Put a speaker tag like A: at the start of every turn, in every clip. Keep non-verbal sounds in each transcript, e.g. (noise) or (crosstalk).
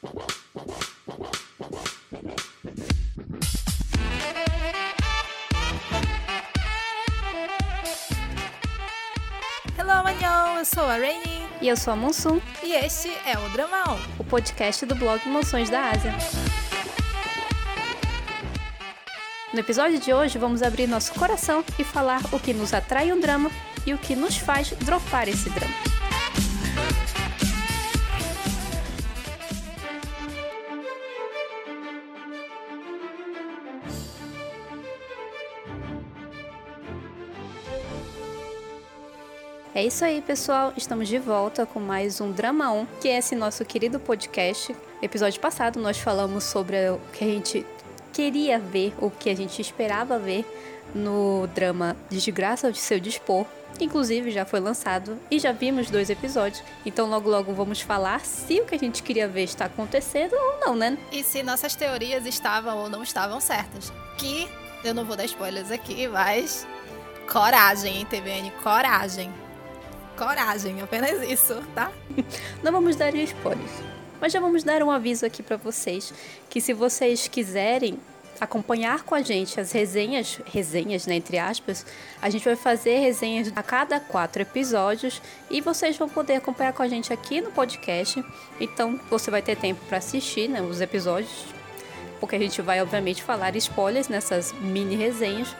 A: Hello, Anhão! Eu sou a Rainy
B: E eu sou a Monsum,
A: e este é o Dramão.
B: o podcast do blog Emoções da Ásia. No episódio de hoje, vamos abrir nosso coração e falar o que nos atrai um drama e o que nos faz dropar esse drama. É isso aí, pessoal. Estamos de volta com mais um Drama 1, que é esse nosso querido podcast. Episódio passado nós falamos sobre o que a gente queria ver, o que a gente esperava ver no drama Desgraça de Seu Dispor. Inclusive já foi lançado e já vimos dois episódios. Então logo logo vamos falar se o que a gente queria ver está acontecendo ou não, né?
A: E se nossas teorias estavam ou não estavam certas. Que eu não vou dar spoilers aqui, mas. Coragem, hein, TVN? Coragem. Coragem, apenas isso, tá? (laughs)
B: Não vamos dar spoilers. Mas já vamos dar um aviso aqui para vocês que se vocês quiserem acompanhar com a gente as resenhas, resenhas, né, entre aspas, a gente vai fazer resenhas a cada quatro episódios e vocês vão poder acompanhar com a gente aqui no podcast. Então você vai ter tempo para assistir, né, os episódios, porque a gente vai obviamente falar spoilers nessas mini resenhas.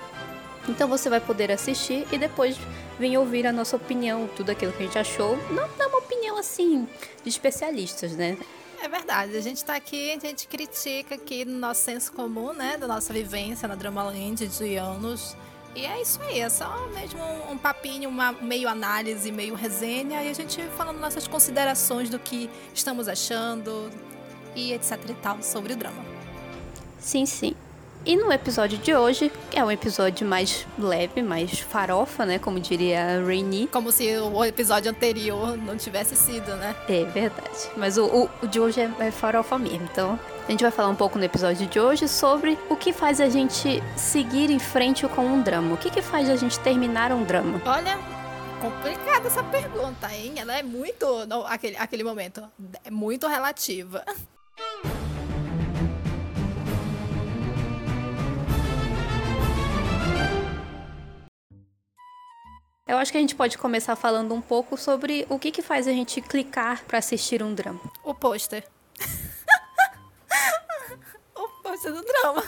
B: Então você vai poder assistir e depois vir ouvir a nossa opinião, tudo aquilo que a gente achou. Não é uma opinião assim de especialistas, né?
A: É verdade, a gente tá aqui, a gente critica aqui no nosso senso comum, né? Da nossa vivência na Dramaland de anos. E é isso aí, é só mesmo um, um papinho, uma meio análise, meio resenha, e a gente falando nossas considerações do que estamos achando e etc e tal sobre o drama.
B: Sim, sim. E no episódio de hoje, que é um episódio mais leve, mais farofa, né? Como diria a Rainy.
A: Como se o episódio anterior não tivesse sido, né?
B: É verdade. Mas o, o- o de hoje é, é farofa mesmo. Então, a gente vai falar um pouco no episódio de hoje sobre o que faz a gente seguir em frente com um drama. O que, que faz a gente terminar um drama?
A: Olha, complicada essa pergunta, hein? Ela é muito. não, aquele, aquele momento. É muito relativa.
B: Eu acho que a gente pode começar falando um pouco sobre o que, que faz a gente clicar pra assistir um drama.
A: O pôster. (laughs) o pôster do drama.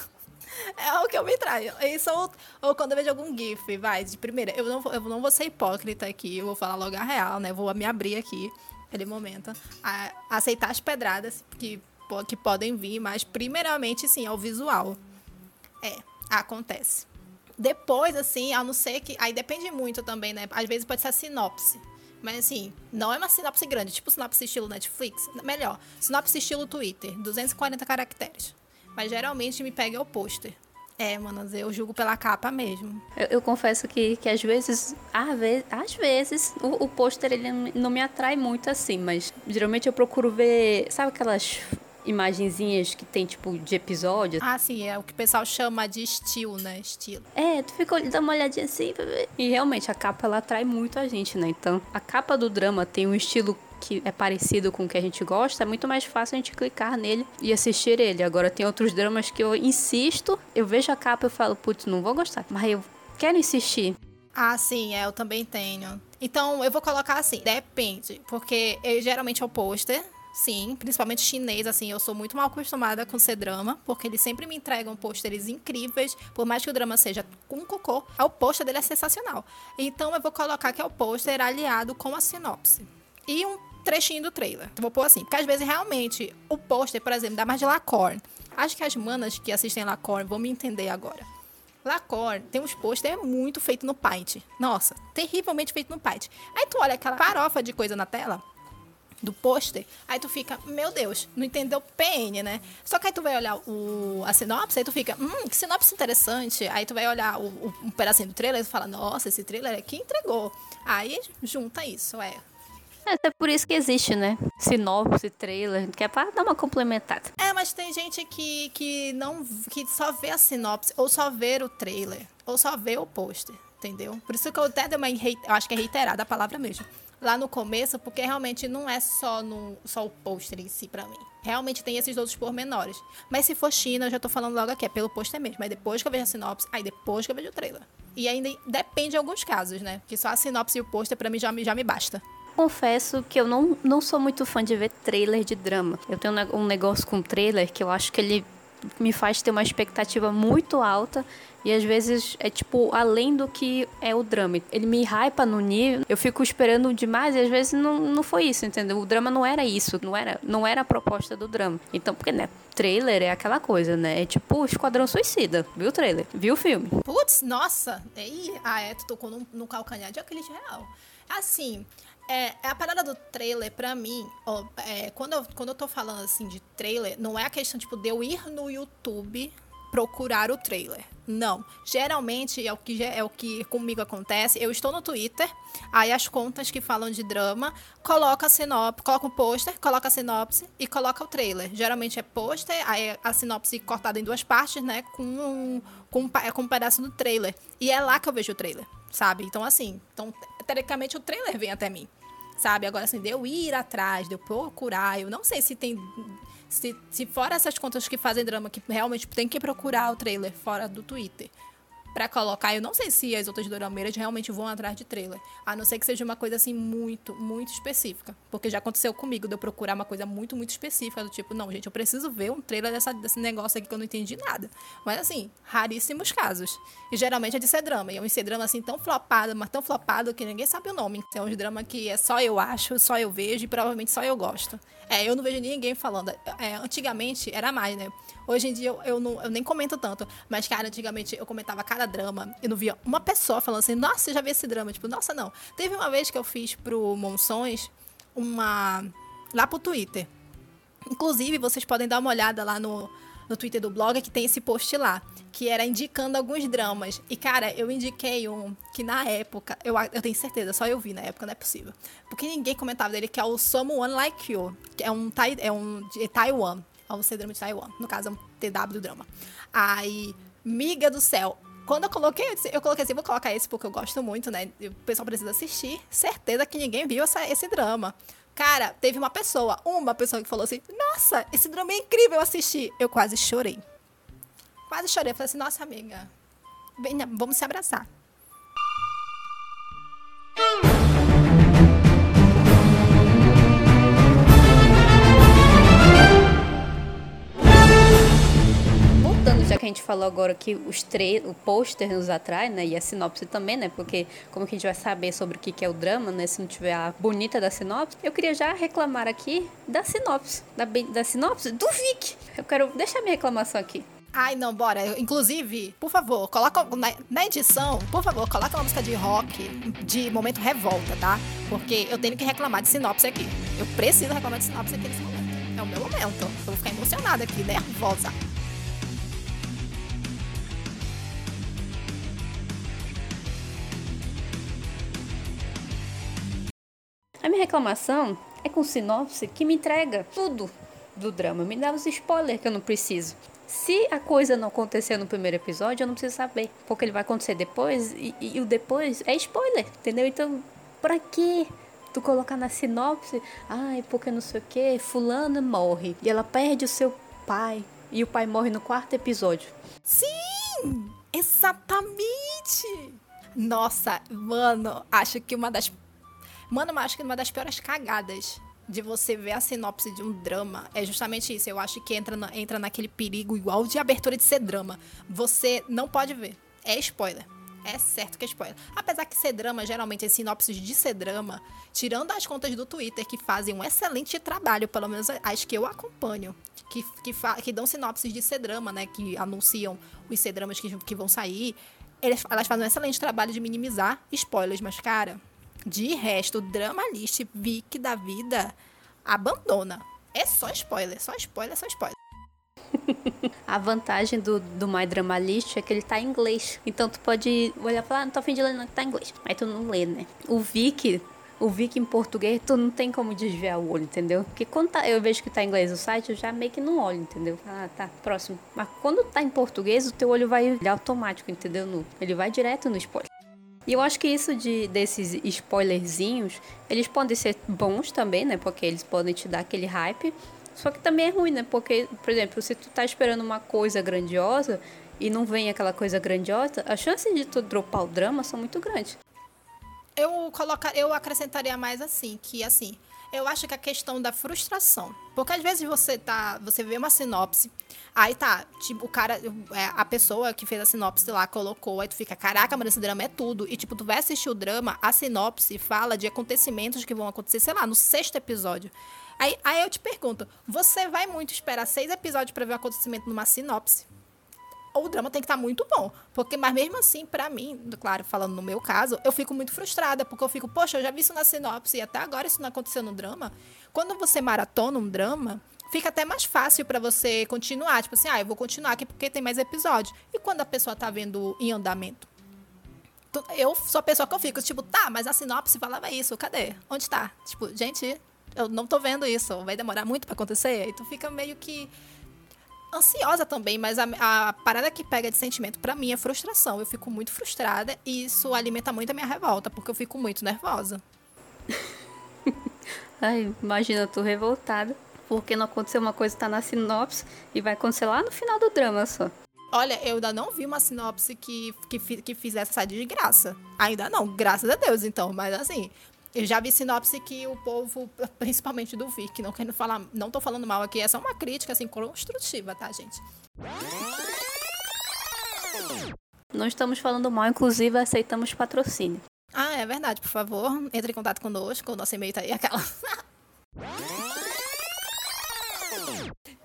A: É o que eu me traio. Isso ou, ou quando eu vejo algum GIF, vai, de primeira. Eu não, eu não vou ser hipócrita aqui, eu vou falar logo a real, né? Vou me abrir aqui, naquele momento. A, aceitar as pedradas que, que podem vir, mas primeiramente, sim, é o visual. É, acontece. Depois, assim, a não ser que. Aí depende muito também, né? Às vezes pode ser a sinopse. Mas assim, não é uma sinopse grande, tipo sinopse estilo Netflix. Melhor, sinopse estilo Twitter, 240 caracteres. Mas geralmente me pega o pôster. É, manos, eu julgo pela capa mesmo.
B: Eu, eu confesso que, que às vezes, às vezes, às vezes o, o pôster ele não me atrai muito assim, mas geralmente eu procuro ver, sabe aquelas imagenzinhas que tem tipo de episódio?
A: Ah, sim, é o que o pessoal chama de estilo, né? Estilo.
B: É, tu fica dá uma olhadinha assim pra ver. E realmente a capa ela atrai muito a gente, né? Então, a capa do drama tem um estilo que é parecido com o que a gente gosta, é muito mais fácil a gente clicar nele e assistir ele. Agora tem outros dramas que eu insisto, eu vejo a capa e falo, putz, não vou gostar, mas eu quero insistir.
A: Ah, sim, é, eu também tenho. Então, eu vou colocar assim, depende. Porque eu, geralmente é o pôster, sim, principalmente chinês, assim, eu sou muito mal acostumada com ser drama, porque eles sempre me entregam pôsteres incríveis, por mais que o drama seja com cocô, o pôster dele é sensacional. Então, eu vou colocar que é o pôster aliado com a sinopse. E um trechinho do trailer. Eu vou pôr assim, porque às vezes realmente o pôster, por exemplo, dá mais de Lacorn. Acho que as manas que assistem Lacorn vão me entender agora. Lacorn tem uns pôster muito feito no Paint. Nossa, terrivelmente feito no Paint. Aí tu olha aquela farofa de coisa na tela do pôster, aí tu fica, meu Deus, não entendeu PN, né? Só que aí tu vai olhar o, a sinopse, aí tu fica, hum, que sinopse interessante. Aí tu vai olhar o, o- um pedacinho do trailer e tu fala, nossa, esse trailer aqui entregou. Aí junta isso, é.
B: É até por isso que existe, né? Sinopse, trailer, que é pra dar uma complementada.
A: É, mas tem gente que, que não que só vê a sinopse, ou só vê o trailer, ou só vê o pôster, entendeu? Por isso que eu até dei uma eu acho que é reiterada a palavra mesmo. Lá no começo, porque realmente não é só, no, só o pôster em si pra mim. Realmente tem esses outros pormenores. Mas se for China, eu já tô falando logo aqui, é pelo pôster mesmo. Aí depois que eu vejo a sinopse, aí depois que eu vejo o trailer. E ainda depende de alguns casos, né? Que só a sinopse e o pôster pra mim já, já me basta.
B: Confesso que eu não, não sou muito fã de ver trailer de drama. Eu tenho um negócio com trailer que eu acho que ele me faz ter uma expectativa muito alta e às vezes é tipo além do que é o drama. Ele me hypa no nível, eu fico esperando demais e às vezes não, não foi isso, entendeu? O drama não era isso, não era, não era a proposta do drama. Então, porque né, trailer é aquela coisa, né? É tipo Esquadrão Suicida. Viu o trailer? Viu o filme?
A: Putz, nossa! Ei, ah, é, tu tocou no, no calcanhar de aquele real. Assim, é, é, a parada do trailer, pra mim, ó, é, quando, eu, quando eu tô falando assim de trailer, não é a questão, tipo, de eu ir no YouTube procurar o trailer. Não. Geralmente é o que é o que comigo acontece. Eu estou no Twitter, aí as contas que falam de drama coloca a sinopse, coloca o pôster, coloca a sinopse e coloca o trailer. Geralmente é pôster, aí a sinopse cortada em duas partes, né, com com, com um pedaço do trailer. E é lá que eu vejo o trailer, sabe? Então assim, então teoricamente o trailer vem até mim. Sabe? Agora assim, de ir atrás, de procurar, eu não sei se tem se, se fora essas contas que fazem drama, que realmente tem que procurar o trailer fora do Twitter para colocar. Eu não sei se as outras dorameiras realmente vão atrás de trailer. A não ser que seja uma coisa assim muito, muito específica. Porque já aconteceu comigo de eu procurar uma coisa muito, muito específica. Do tipo, não, gente, eu preciso ver um trailer dessa, desse negócio aqui que eu não entendi nada. Mas assim, raríssimos casos. E geralmente é de ser drama. E é um ser drama assim tão flopado, mas tão flopado que ninguém sabe o nome. É um drama que é só eu acho, só eu vejo e provavelmente só eu gosto. É, eu não vejo ninguém falando. É, antigamente era mais, né? Hoje em dia eu, eu, não, eu nem comento tanto. Mas, cara, antigamente eu comentava cada drama. Eu não via uma pessoa falando assim, nossa, já vi esse drama. Tipo, nossa, não. Teve uma vez que eu fiz pro Monções uma. lá pro Twitter. Inclusive, vocês podem dar uma olhada lá no, no Twitter do blog que tem esse post lá, que era indicando alguns dramas. E, cara, eu indiquei um que na época, eu, eu tenho certeza, só eu vi na época, não é possível. Porque ninguém comentava dele, que é o Someone Like You, que é um, é um de Taiwan ao drama de Taiwan. No caso, é um TW drama. Aí, miga do céu. Quando eu coloquei, eu coloquei assim, vou colocar esse porque eu gosto muito, né? O pessoal precisa assistir. Certeza que ninguém viu essa, esse drama. Cara, teve uma pessoa, uma pessoa que falou assim: Nossa, esse drama é incrível, eu assisti. Eu quase chorei. Quase chorei. Eu falei assim: Nossa, amiga, vamos se abraçar.
B: Já que a gente falou agora que os o pôster nos atrai, né? E a sinopse também, né? Porque como que a gente vai saber sobre o que é o drama, né? Se não tiver a bonita da sinopse. Eu queria já reclamar aqui da sinopse. Da, da sinopse do Vic. Eu quero deixar minha reclamação aqui.
A: Ai, não, bora. Inclusive, por favor, coloca na, na, edição, por favor, coloca uma música de rock de momento revolta, tá? Porque eu tenho que reclamar de sinopse aqui. Eu preciso reclamar de sinopse aqui nesse momento. É o meu momento. Eu vou ficar emocionada aqui, nervosa.
B: A minha reclamação é com sinopse que me entrega tudo do drama, me dá os spoilers que eu não preciso. Se a coisa não acontecer no primeiro episódio, eu não preciso saber, porque ele vai acontecer depois e, e, e o depois é spoiler, entendeu? Então, pra que tu colocar na sinopse, ai, porque não sei o que, fulana morre e ela perde o seu pai e o pai morre no quarto episódio.
A: Sim, exatamente. Nossa, mano, acho que uma das Mano, mas acho que uma das piores cagadas de você ver a sinopse de um drama é justamente isso. Eu acho que entra, na, entra naquele perigo igual de abertura de ser drama. Você não pode ver. É spoiler. É certo que é spoiler. Apesar que ser drama, geralmente, as sinopses de ser drama, tirando as contas do Twitter, que fazem um excelente trabalho, pelo menos as que eu acompanho, que, que, que dão sinopses de ser drama, né? Que anunciam os ser dramas que, que vão sair. Eles, elas fazem um excelente trabalho de minimizar spoilers, mas, cara, de resto, o Drama List Vic da vida abandona. É só spoiler, só spoiler, só spoiler. (laughs)
B: A vantagem do, do My Drama List é que ele tá em inglês. Então tu pode olhar e falar, ah, não tô afim de ler, não, tá em inglês. Aí tu não lê, né? O Vic, o Vic em português, tu não tem como desviar o olho, entendeu? Porque quando tá, eu vejo que tá em inglês o site, eu já meio que não olho, entendeu? Ah, tá, próximo. Mas quando tá em português, o teu olho vai automático, entendeu? No, ele vai direto no spoiler. E eu acho que isso de desses spoilerzinhos, eles podem ser bons também, né? Porque eles podem te dar aquele hype. Só que também é ruim, né? Porque, por exemplo, se tu tá esperando uma coisa grandiosa e não vem aquela coisa grandiosa, as chances de tu dropar o drama são muito grandes.
A: Eu colocar, eu acrescentaria mais assim, que assim, eu acho que a questão da frustração. Porque às vezes você tá. Você vê uma sinopse, aí tá, tipo, o cara. É, a pessoa que fez a sinopse lá colocou, aí tu fica, caraca, mas esse drama é tudo. E tipo, tu vai assistir o drama, a sinopse fala de acontecimentos que vão acontecer, sei lá, no sexto episódio. Aí, aí eu te pergunto, você vai muito esperar seis episódios para ver o acontecimento numa sinopse? O drama tem que estar tá muito bom. Porque, mas mesmo assim, para mim, claro, falando no meu caso, eu fico muito frustrada, porque eu fico, poxa, eu já vi isso na sinopse e até agora isso não aconteceu no drama. Quando você maratona um drama, fica até mais fácil para você continuar. Tipo assim, ah, eu vou continuar aqui porque tem mais episódios. E quando a pessoa tá vendo em andamento? Eu sou a pessoa que eu fico, tipo, tá, mas a sinopse falava isso, cadê? Onde tá? Tipo, gente, eu não tô vendo isso, vai demorar muito para acontecer. E tu fica meio que ansiosa também, mas a, a parada que pega de sentimento para mim é frustração. Eu fico muito frustrada e isso alimenta muito a minha revolta, porque eu fico muito nervosa. (laughs)
B: Ai, imagina tu revoltada, porque não aconteceu uma coisa que tá na sinopse e vai acontecer lá no final do drama só.
A: Olha, eu ainda não vi uma sinopse que, que, que fizesse essa desgraça. Ainda não, graças a Deus, então. Mas assim, eu já vi sinopse que o povo, principalmente do Vic, não querendo falar, não tô falando mal aqui, é só uma crítica assim construtiva, tá, gente?
B: Não estamos falando mal, inclusive aceitamos patrocínio.
A: Ah, é verdade, por favor, entre em contato conosco, o nosso e-mail tá aí, aquela. (laughs)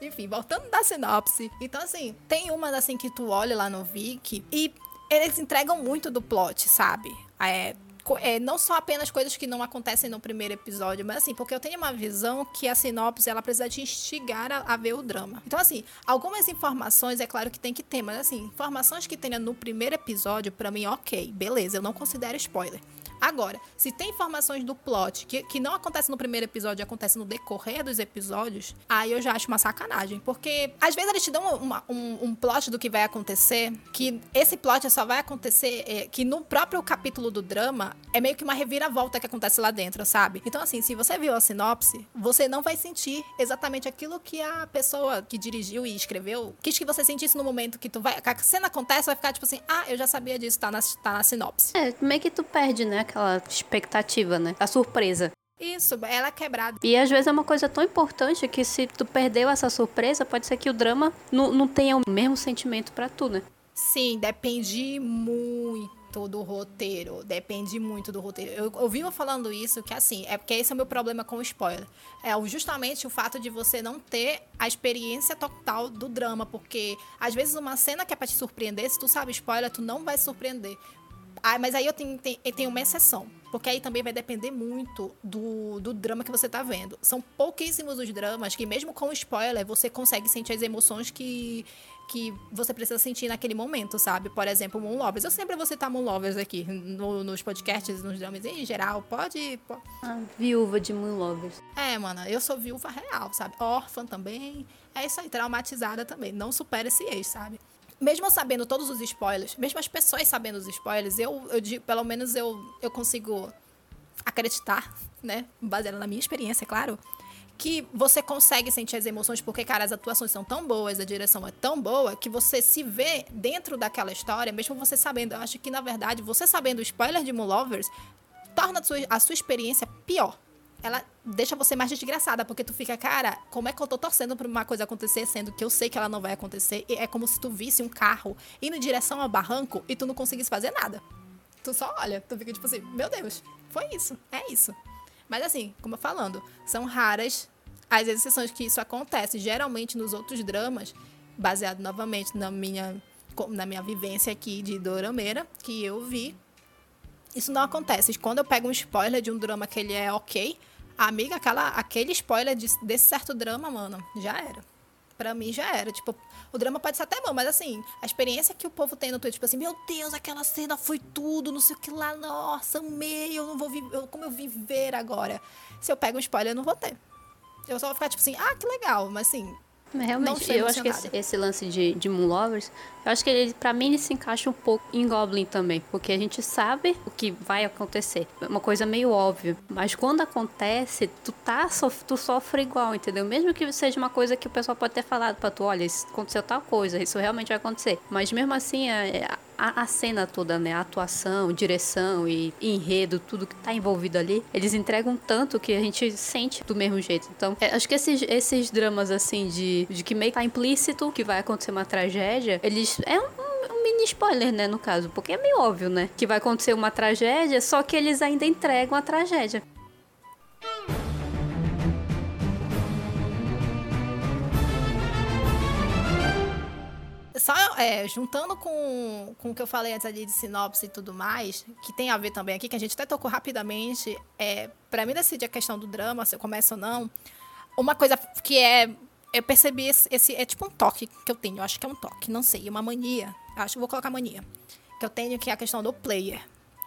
A: Enfim, voltando da sinopse. Então, assim, tem umas assim que tu olha lá no Vic e eles entregam muito do plot, sabe? É, é, não só apenas coisas que não acontecem no primeiro episódio, mas assim, porque eu tenho uma visão que a sinopse ela precisa te instigar a, a ver o drama. Então, assim, algumas informações é claro que tem que ter, mas assim, informações que tenha no primeiro episódio, para mim, ok, beleza, eu não considero spoiler. Agora, se tem informações do plot que, que não acontece no primeiro episódio e acontece no decorrer dos episódios, aí eu já acho uma sacanagem. Porque às vezes eles te dão uma, um, um, plot do que vai acontecer, que esse plot só vai acontecer, é, que no próprio capítulo do drama é meio que uma reviravolta que acontece lá dentro, sabe? Então, assim, se você viu a sinopse, você não vai sentir exatamente aquilo que a pessoa que dirigiu e escreveu quis que você sentisse no momento que tu vai. Que a cena acontece, vai ficar tipo assim, ah, eu já sabia disso, tá na, tá na sinopse.
B: É, que tu perde, né? Aquela expectativa, né? A surpresa.
A: Isso, ela é quebrada.
B: E às vezes é uma coisa tão importante que se tu perdeu essa surpresa, pode ser que o drama não, não tenha o mesmo sentimento para tu, né?
A: Sim, depende muito do roteiro. Depende muito do roteiro. Eu, eu vivo falando isso, que assim, é porque esse é o meu problema com o spoiler. É justamente o fato de você não ter a experiência total do drama. Porque às vezes uma cena que é pra te surpreender, se tu sabe spoiler, tu não vai se surpreender. Ah, mas aí eu tenho, tenho, uma exceção. Porque aí também vai depender muito do, do drama que você tá vendo. São pouquíssimos os dramas que, mesmo com spoiler, você consegue sentir as emoções que, que você precisa sentir naquele momento, sabe? Por exemplo, Moon Lovers. Eu sempre vou citar Moon Lovers aqui no, nos podcasts, nos dramas em geral. Pode. pode...
B: Ah, viúva de Moon Lovers.
A: É, mano, eu sou viúva real, sabe? Órfã também. É isso aí, traumatizada também. Não supera esse ex, sabe? Mesmo sabendo todos os spoilers, mesmo as pessoas sabendo os spoilers, eu, eu digo, pelo menos eu, eu consigo acreditar, né, baseado na minha experiência, é claro, que você consegue sentir as emoções porque, cara, as atuações são tão boas, a direção é tão boa que você se vê dentro daquela história, mesmo você sabendo. Eu acho que, na verdade, você sabendo o spoiler de Moon Lovers torna a sua, a sua experiência pior ela deixa você mais desgraçada, porque tu fica, cara, como é que eu tô torcendo pra uma coisa acontecer, sendo que eu sei que ela não vai acontecer? E é como se tu visse um carro indo em direção ao barranco e tu não conseguisse fazer nada. Tu só olha, tu fica tipo assim, meu Deus, foi isso, é isso. Mas assim, como eu falando, são raras as exceções que isso acontece. Geralmente nos outros dramas, baseado novamente na minha, na minha vivência aqui de Dorameira, que eu vi, isso não acontece. Quando eu pego um spoiler de um drama que ele é ok, Amiga, aquela, aquele spoiler de, desse certo drama, mano, já era. Pra mim já era. Tipo, o drama pode ser até bom, mas assim, a experiência que o povo tem no Twitter, tipo assim, meu Deus, aquela cena foi tudo, não sei o que lá, nossa, amei, eu não vou viver, como eu viver agora? Se eu pego um spoiler, eu não vou ter. Eu só vou ficar tipo assim, ah, que legal, mas assim.
B: Realmente, eu acho que esse, esse, lance de, de Moon Lovers, eu acho que ele, pra mim, ele se encaixa um pouco em Goblin também, porque a gente sabe o que vai acontecer. É uma coisa meio óbvia. Mas quando acontece, tu, tá, tu sofre igual, entendeu? Mesmo que seja uma coisa que o pessoal pode ter falado pra tu, olha, aconteceu tal coisa, isso realmente vai acontecer. Mas mesmo assim, é, a, a, cena toda, né? A atuação, direção e enredo, tudo que tá envolvido ali, eles entregam tanto que a gente sente do mesmo jeito. Então, é, acho que esses, esses dramas, assim, de, de que meio que tá implícito que vai acontecer uma tragédia, eles. É um, mini spoiler, né, no caso, porque é meio óbvio, né? Que vai acontecer uma tragédia, só que eles ainda entregam a tragédia.
A: Só é, juntando com, com o que eu falei antes ali de sinopse e tudo mais, que tem a ver também aqui, que a gente até tocou rapidamente, é, para mim decidir a questão do drama, se eu começo ou não, uma coisa que é. Eu percebi esse, esse, É tipo um toque que eu tenho, eu acho que é um toque, não sei, uma mania. Acho que vou colocar mania. Que eu tenho que é a questão do player.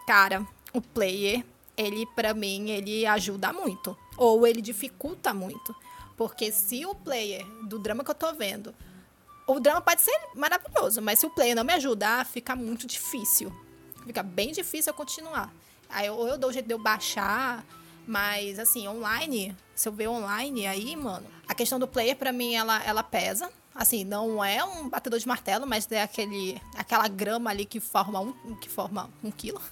A: Cara, o player, ele, para mim, ele ajuda muito. Ou ele dificulta muito. Porque se o player do drama que eu tô vendo o drama pode ser maravilhoso, mas se o player não me ajudar, fica muito difícil. Fica bem difícil eu continuar. Aí eu, eu dou o jeito de eu baixar, mas assim, online, se eu ver online aí, mano, a questão do player para mim ela, ela pesa. Assim, não é um batedor de martelo, mas é aquele, aquela grama ali que forma um, que forma um quilo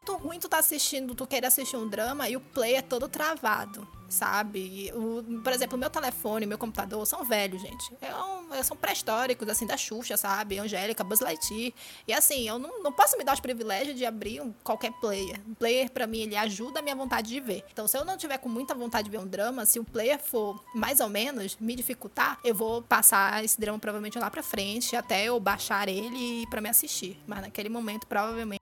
A: muito ruim tu tá assistindo, tu querer assistir um drama e o play é todo travado, sabe? O, por exemplo, meu telefone, meu computador são velhos, gente. É um, são pré-históricos, assim, da Xuxa, sabe? Angélica, Buzz Lightyear. E assim, eu não, não posso me dar os privilégios de abrir um, qualquer player. Um player, para mim, ele ajuda a minha vontade de ver. Então, se eu não tiver com muita vontade de ver um drama, se o player for mais ou menos me dificultar, eu vou passar esse drama provavelmente lá pra frente, até eu baixar ele para me assistir. Mas naquele momento, provavelmente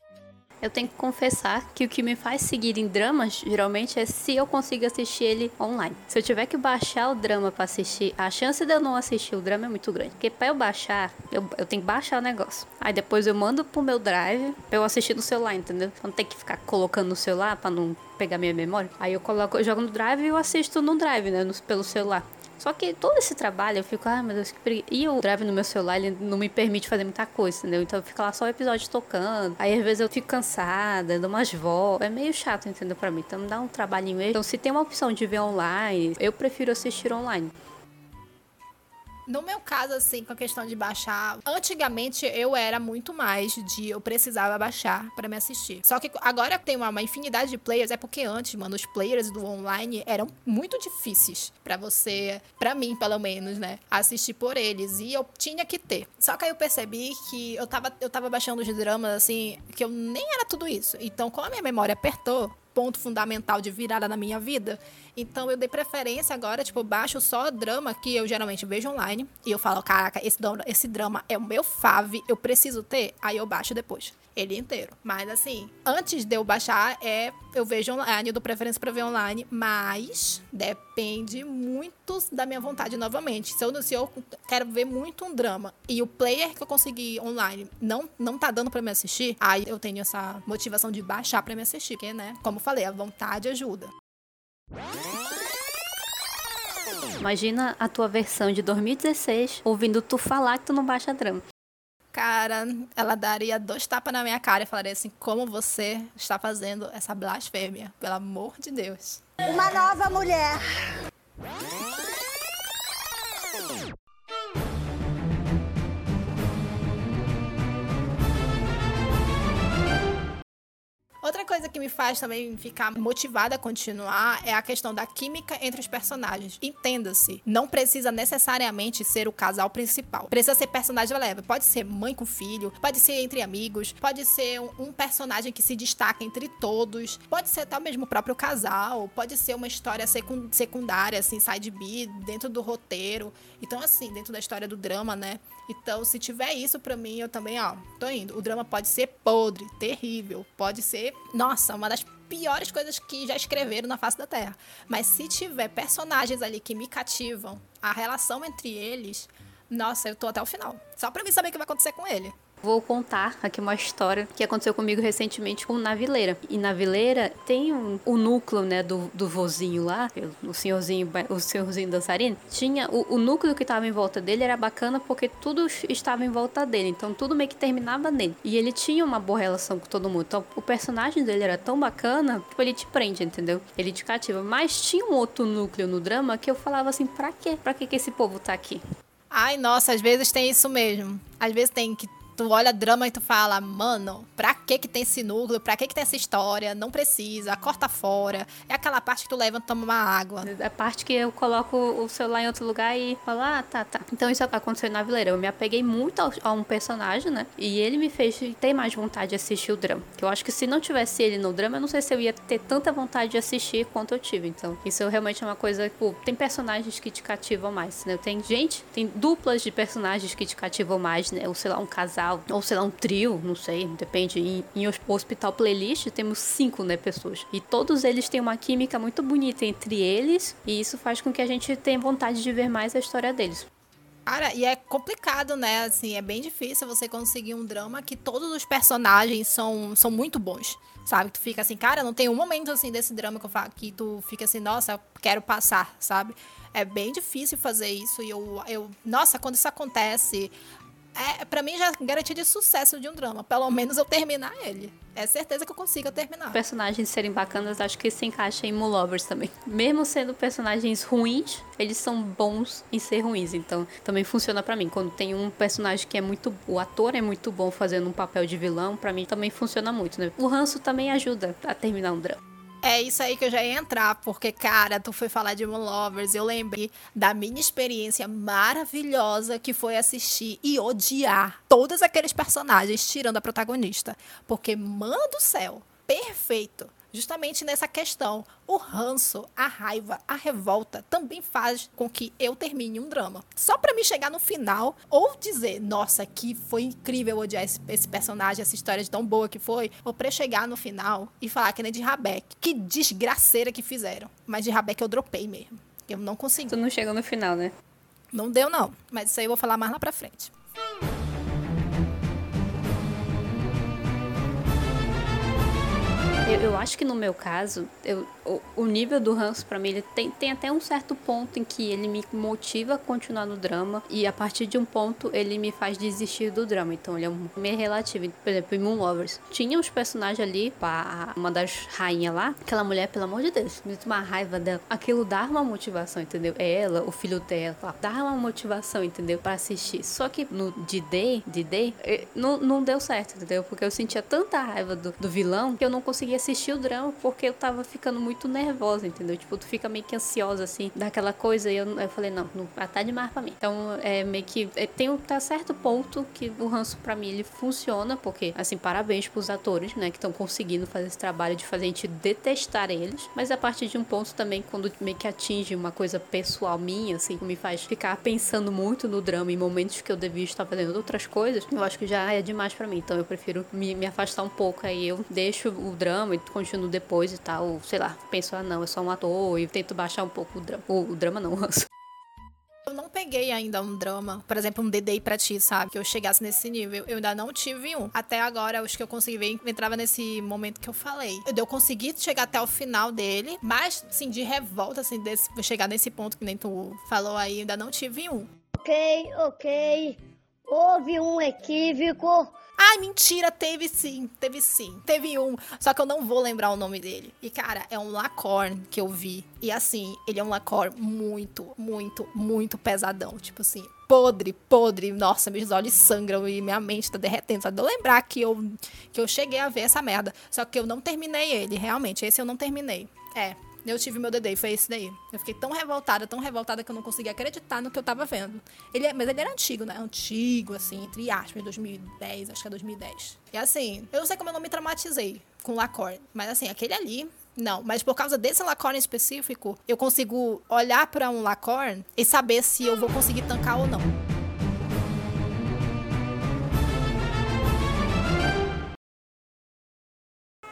B: eu tenho que confessar que o que me faz seguir em dramas, geralmente, é se eu consigo assistir ele online. Se eu tiver que baixar o drama para assistir, a chance de eu não assistir o drama é muito grande. Porque pra eu baixar, eu, eu tenho que baixar o negócio. Aí depois eu mando pro meu drive pra eu assistir no celular, entendeu? Então tem que ficar colocando no celular pra não pegar minha memória. Aí eu coloco, eu jogo no drive e eu assisto no drive, né? No, pelo celular. Só que todo esse trabalho eu fico, ah, meu Deus, que preguiça. E o drive no meu celular, ele não me permite fazer muita coisa, entendeu? Então fica lá só o episódio tocando. Aí às vezes eu fico cansada, dou umas voltas. É meio chato, entendeu? Pra mim. Então me dá um trabalhinho mesmo. Então se tem uma opção de ver online, eu prefiro assistir online.
A: No meu caso, assim, com a questão de baixar, antigamente eu era muito mais de eu precisava baixar para me assistir. Só que agora tem uma, uma, infinidade de players, é porque antes, mano, os players do online eram muito difíceis para você, para mim pelo menos, né, assistir por eles. E eu tinha que ter. Só que aí eu percebi que eu tava, eu tava baixando os dramas, assim, que eu nem era tudo isso. Então, como a minha memória apertou, ponto fundamental de virada na minha vida. Então eu dei preferência agora, tipo, baixo só drama que eu geralmente vejo online. E eu falo, caraca, esse, esse drama é o meu fave, eu preciso ter. Aí eu baixo depois ele inteiro. Mas assim, antes de eu baixar, é eu vejo online, eu dou preferência para ver online, mas depende muito da minha vontade novamente. Se eu, se eu quero ver muito um drama e o player que eu consegui online não, não tá dando para me assistir, aí eu tenho essa motivação de baixar para me assistir, porque, né, como falei, a vontade ajuda.
B: Imagina a tua versão de 2016 ouvindo tu falar que tu não baixa drama
A: cara, ela daria dois tapas na minha cara e falaria assim: como você está fazendo essa blasfêmia? Pelo amor de Deus.
C: Uma nova mulher.
A: Outra coisa que me faz também ficar motivada a continuar é a questão da química entre os personagens. Entenda-se, não precisa necessariamente ser o casal principal. Precisa ser personagem leve. Pode ser mãe com filho, pode ser entre amigos, pode ser um personagem que se destaca entre todos, pode ser até mesmo o próprio casal, pode ser uma história secundária, assim, side B, dentro do roteiro. Então, assim, dentro da história do drama, né? Então, se tiver isso pra mim, eu também, ó, tô indo. O drama pode ser podre, terrível, pode ser nossa, uma das piores coisas que já escreveram na face da Terra. Mas se tiver personagens ali que me cativam, a relação entre eles, nossa, eu tô até o final. Só pra mim saber o que vai acontecer com ele.
B: Vou contar aqui uma história que aconteceu comigo recentemente com Navileira. E Navileira tem um, o núcleo, né, do, do vozinho lá, o senhorzinho, o senhorzinho dançarino. Tinha o, o núcleo que estava em volta dele era bacana porque tudo estava em volta dele, então tudo meio que terminava nele. E ele tinha uma boa relação com todo mundo. Então o personagem dele era tão bacana, tipo, ele te prende, entendeu? Ele te cativa. Mas tinha um outro núcleo no drama que eu falava assim, pra quê? Pra que, que esse povo tá aqui?
A: Ai, nossa, às vezes tem isso mesmo. Às vezes tem que tu olha drama e tu fala, mano, pra que que tem esse núcleo? Pra que que tem essa história? Não precisa, corta fora. É aquela parte que tu leva e toma uma água.
B: É a parte que eu coloco o celular em outro lugar e falo, ah, tá, tá. Então isso aconteceu na Vileira. Eu me apeguei muito a um personagem, né? E ele me fez ter mais vontade de assistir o drama. Que eu acho que se não tivesse ele no drama, eu não sei se eu ia ter tanta vontade de assistir quanto eu tive. Então, isso realmente é uma coisa, pô, tem personagens que te cativam mais, né? Tem gente, tem duplas de personagens que te cativam mais, né? Ou sei lá, um casal ou sei lá, um trio, não sei, depende. Em, em Hospital Playlist temos cinco, né, pessoas. E todos eles têm uma química muito bonita entre eles, e isso faz com que a gente tenha vontade de ver mais a história deles.
A: Cara, e é complicado, né? Assim, é bem difícil você conseguir um drama que todos os personagens são, são muito bons. Sabe? Tu fica assim, cara, não tem um momento assim desse drama que eu falo que tu fica assim, nossa, quero passar, sabe? É bem difícil fazer isso. E eu, eu nossa, quando isso acontece, é, para mim já é garantia de sucesso de um drama. Pelo menos eu terminar ele. É certeza que eu consigo terminar.
B: Personagens serem bacanas, acho que se encaixa em Mulovers também. Mesmo sendo personagens ruins, eles são bons em ser ruins. Então, também funciona para mim. Quando tem um personagem que é muito. O ator é muito bom fazendo um papel de vilão, para mim também funciona muito, né? O ranço também ajuda a terminar um drama.
A: É isso aí que eu já ia entrar, porque, cara, tu foi falar de Moon Lovers, eu lembrei da minha experiência maravilhosa que foi assistir e odiar todos aqueles personagens, tirando a protagonista. Porque, mano do céu, perfeito justamente nessa questão. O ranço, a raiva, a revolta também faz com que eu termine um drama. Só para me chegar no final ou dizer, nossa, que foi incrível odiar esse, esse personagem, essa história de tão boa que foi, ou pra chegar no final e falar que nem de Rabeck. Que desgraceira que fizeram. Mas de Rabeck eu dropei mesmo. Eu não consegui.
B: Tu não chegou no final, né?
A: Não deu, não. Mas isso aí eu vou falar mais lá pra frente.
B: Eu, acho que no meu caso, eu, o, o nível do ranço para mim, ele tem, tem até um certo ponto em que ele me motiva a continuar no drama e a partir de um ponto ele me faz desistir do drama. Então ele é meio relativo. Por exemplo, em Moon Lovers, tinha uns personagens ali, a, uma das rainhas lá, aquela mulher, pelo amor de Deus, me uma raiva dela. Aquilo dá uma motivação, entendeu? Ela, o filho dela, dá uma motivação, entendeu? para assistir. Só que no de Day, eh, não, não deu certo, entendeu? Porque eu sentia tanta raiva do, do vilão que eu não conseguia assistir o drama porque eu tava ficando muito nervosa, entendeu? Tipo, tu fica meio que ansiosa, assim, daquela coisa. E eu, eu falei, não, não tá demais pra mim. Então, é meio que. É, tem um tá certo ponto que o ranço pra mim ele funciona, porque, assim, parabéns pros atores, né, que estão conseguindo fazer esse trabalho de fazer a gente detestar eles. Mas a partir de um ponto também, quando meio que atinge uma coisa pessoal minha, assim, me faz ficar pensando muito no drama em momentos que eu devia estar fazendo outras coisas, eu acho que já é demais para mim. Então eu prefiro me, me afastar um pouco. Aí eu deixo o drama e continuo depois e tal. Sei lá, penso, ah não, é só um ator e tento baixar um pouco o drama. O, o drama não, (laughs)
A: Eu não peguei ainda um drama, por exemplo, um DD pra ti, sabe? Que eu chegasse nesse nível. Eu ainda não tive um. Até agora, acho que eu consegui ver, entrava nesse momento que eu falei. Eu, consegui chegar até o final dele, mas, assim, de revolta, assim, desse, chegar nesse ponto que nem tu falou aí, ainda não tive um.
C: Ok, ok. Houve um equívoco.
A: Ai, mentira, teve sim, teve sim. Teve um, só que eu não vou lembrar o nome dele. E, cara, é um Lacorn que eu vi. E, assim, ele é um Lacorn muito, muito, muito pesadão. Tipo assim, podre, podre. Nossa, meus olhos sangram e minha mente tá derretendo. Só de eu lembrar que eu, que eu cheguei a ver essa merda. Só que eu não terminei ele, realmente. Esse eu não terminei. É, eu tive meu DD, foi esse daí. Eu fiquei tão revoltada, tão revoltada que eu não conseguia acreditar no que eu tava vendo. Ele, é, mas ele era antigo, né? Antigo, assim, entre aspas, 2010, acho que é 2010. E assim, eu não sei como eu não me traumatizei com Lacorne, mas assim, aquele ali, não, mas por causa desse Lacorne específico, eu consigo olhar para um Lacorne e saber se eu vou conseguir tancar ou não.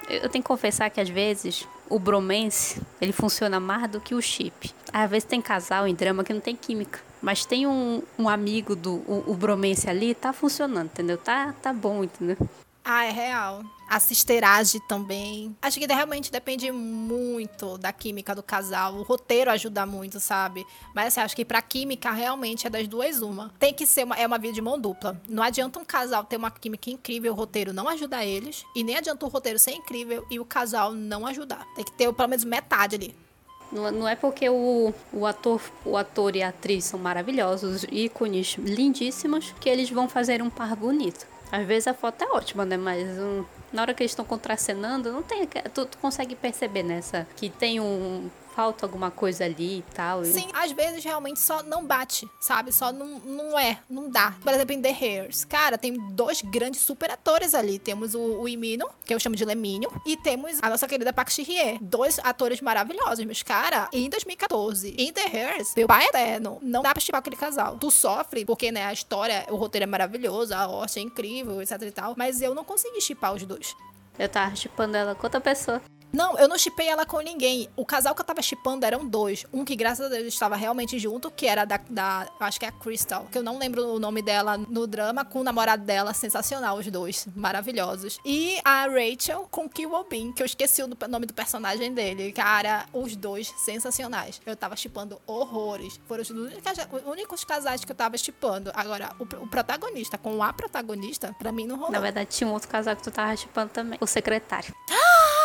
B: Eu tenho que confessar que às vezes o bromance, ele funciona mais do que o chip. Às vezes tem casal em drama que não tem química. Mas tem um, um amigo do o, o bromance ali, tá funcionando, entendeu? Tá, tá bom, entendeu?
A: Ah, é real. A sisteragem também. Acho que realmente depende muito da química do casal. O roteiro ajuda muito, sabe? Mas assim, acho que pra química realmente é das duas uma. Tem que ser uma, é uma via de mão dupla. Não adianta um casal ter uma química incrível, o roteiro não ajudar eles. E nem adianta o roteiro ser incrível e o casal não ajudar. Tem que ter pelo menos metade ali.
B: Não, não é porque o, o, ator, o ator e a atriz são maravilhosos, ícones lindíssimos, que eles vão fazer um par bonito. Às vezes a foto é ótima, né? Mas um, na hora que eles estão contracenando, não tem. Tu, tu consegue perceber nessa que tem um falta alguma coisa ali e tal.
A: Sim, às vezes realmente só não bate, sabe? Só não, não é, não dá. Por exemplo, em The Hairs, cara, tem dois grandes super atores ali. Temos o, o Imino, que eu chamo de Lemínio, e temos a nossa querida Park Chi-hye. Dois atores maravilhosos, mas, cara, em 2014, em The Hairs, meu pai é eterno, não dá pra chipar aquele casal. Tu sofre, porque, né, a história, o roteiro é maravilhoso, a arte é incrível, etc e tal, mas eu não consegui chipar os dois.
B: Eu tava chipando ela com outra pessoa.
A: Não, eu não chipei ela com ninguém. O casal que eu tava chipando eram dois. Um que, graças a Deus, estava realmente junto, que era da, da. Acho que é a Crystal, que eu não lembro o nome dela no drama, com o namorado dela. Sensacional, os dois. Maravilhosos. E a Rachel com Kill Bin, que eu esqueci o nome do personagem dele. Cara, os dois sensacionais. Eu tava chipando horrores. Foram os únicos casais que eu tava chipando. Agora, o, o, protagonista com a protagonista, pra mim não rolou.
B: Na verdade, tinha um outro casal que tu tava chipando também. O secretário. (gasps)
A: Ah,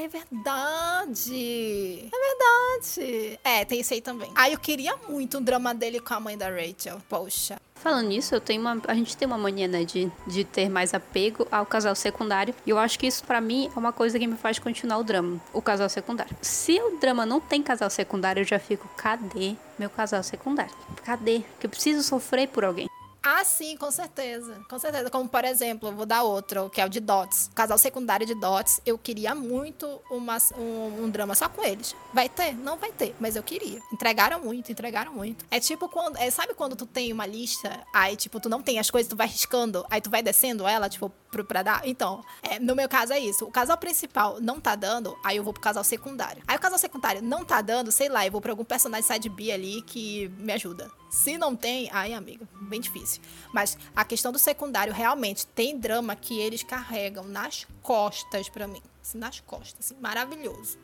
A: é verdade. É verdade. É, tem esse aí também. Ah, eu queria muito um drama dele com a mãe da Rachel. Poxa.
B: Falando nisso, eu tenho uma, a gente tem uma mania, né, de, de ter mais apego ao casal secundário. E eu acho que isso, para mim, é uma coisa que me faz continuar o drama, o casal secundário. Se o drama não tem casal secundário, eu já fico, cadê meu casal secundário? Cadê? Que eu preciso sofrer por alguém.
A: Ah, sim, com certeza. Com certeza. Como, por exemplo, vou dar outro, que é o de Dots. Casal secundário de Dots. Eu queria muito uma, um, um, drama só com eles. Vai ter? Não vai ter, mas eu queria. Entregaram muito, entregaram muito. É tipo quando. É, sabe quando tu tem uma lista, aí, tipo, tu não tem as coisas, tu vai riscando, aí tu vai descendo ela, tipo, pro, pra dar? Então, é, no meu caso é isso. O casal principal não tá dando, aí eu vou pro casal secundário. Aí o casal secundário não tá dando, sei lá, eu vou pra algum personagem side B ali que me ajuda. Se não tem, aí, amiga, bem difícil. Mas a questão do secundário, realmente, tem drama que eles carregam nas costas para mim. Assim, nas costas, assim, maravilhoso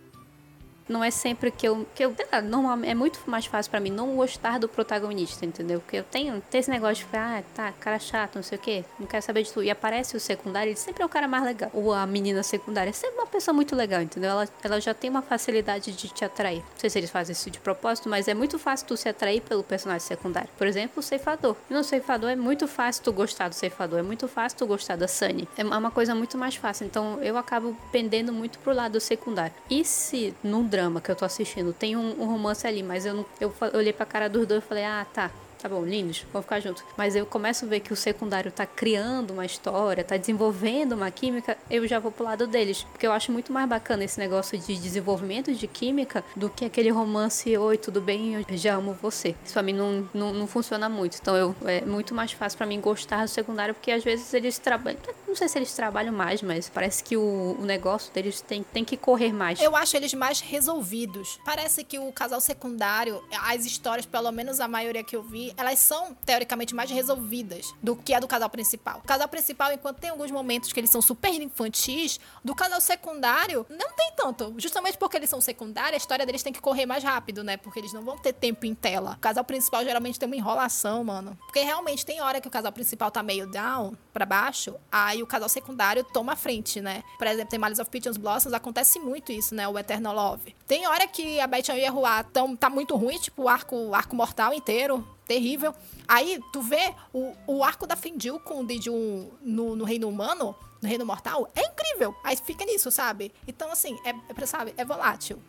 B: não é sempre que eu. Que eu normalmente é muito mais fácil para mim não gostar do protagonista, entendeu? Porque eu tenho, tenho esse negócio de ah, tá, cara chato, não sei o quê, não quero saber de tudo. E aparece o secundário, ele sempre é o cara mais legal. Ou a menina secundária é sempre uma pessoa muito legal, entendeu? Ela, ela já tem uma facilidade de te atrair. Não sei se eles fazem isso de propósito, mas é muito fácil tu se atrair pelo personagem secundário. Por exemplo, o ceifador. No ceifador é muito fácil tu gostar do ceifador, é muito fácil tu gostar da Sunny. É uma coisa muito mais fácil. Então eu acabo pendendo muito pro lado secundário. E se num drama que eu tô assistindo tem um, um romance ali, mas eu, não, eu olhei pra cara dos dois e falei, ah, tá, tá bom, lindos, vamos ficar juntos. Mas eu começo a ver que o secundário tá criando uma história, tá desenvolvendo uma química, eu já vou pro lado deles. Porque eu acho muito mais bacana esse negócio de desenvolvimento de química do que aquele romance, oi, tudo bem, eu já amo você. Isso pra mim não, não, não funciona muito. Então eu, é muito mais fácil para mim gostar do secundário, porque às vezes eles trabalham. Não sei se eles trabalham mais, mas parece que o, o negócio deles tem, tem que correr mais.
A: Eu acho eles mais resolvidos. Parece que o casal secundário, as histórias, pelo menos a maioria que eu vi, elas são teoricamente mais resolvidas do que a do casal principal. O casal principal, enquanto tem alguns momentos que eles são super infantis, do casal secundário não tem tanto. Justamente porque eles são secundários, a história deles tem que correr mais rápido, né? Porque eles não vão ter tempo em tela. O casal principal geralmente tem uma enrolação, mano. Porque realmente tem hora que o casal principal tá meio down, para baixo, aí o casal secundário toma a frente, né? Por exemplo, tem Malice of Pigeons Blossoms, acontece muito isso, né? O Eternal Love. Tem hora que a Beth e a Rua tão, tá muito ruim, tipo o arco, arco mortal inteiro, terrível. Aí tu vê o, o arco da Fendil com o Dijun no, no Reino Humano, no Reino Mortal, é incrível. Aí fica nisso, sabe? Então, assim, é, é, sabe, é volátil.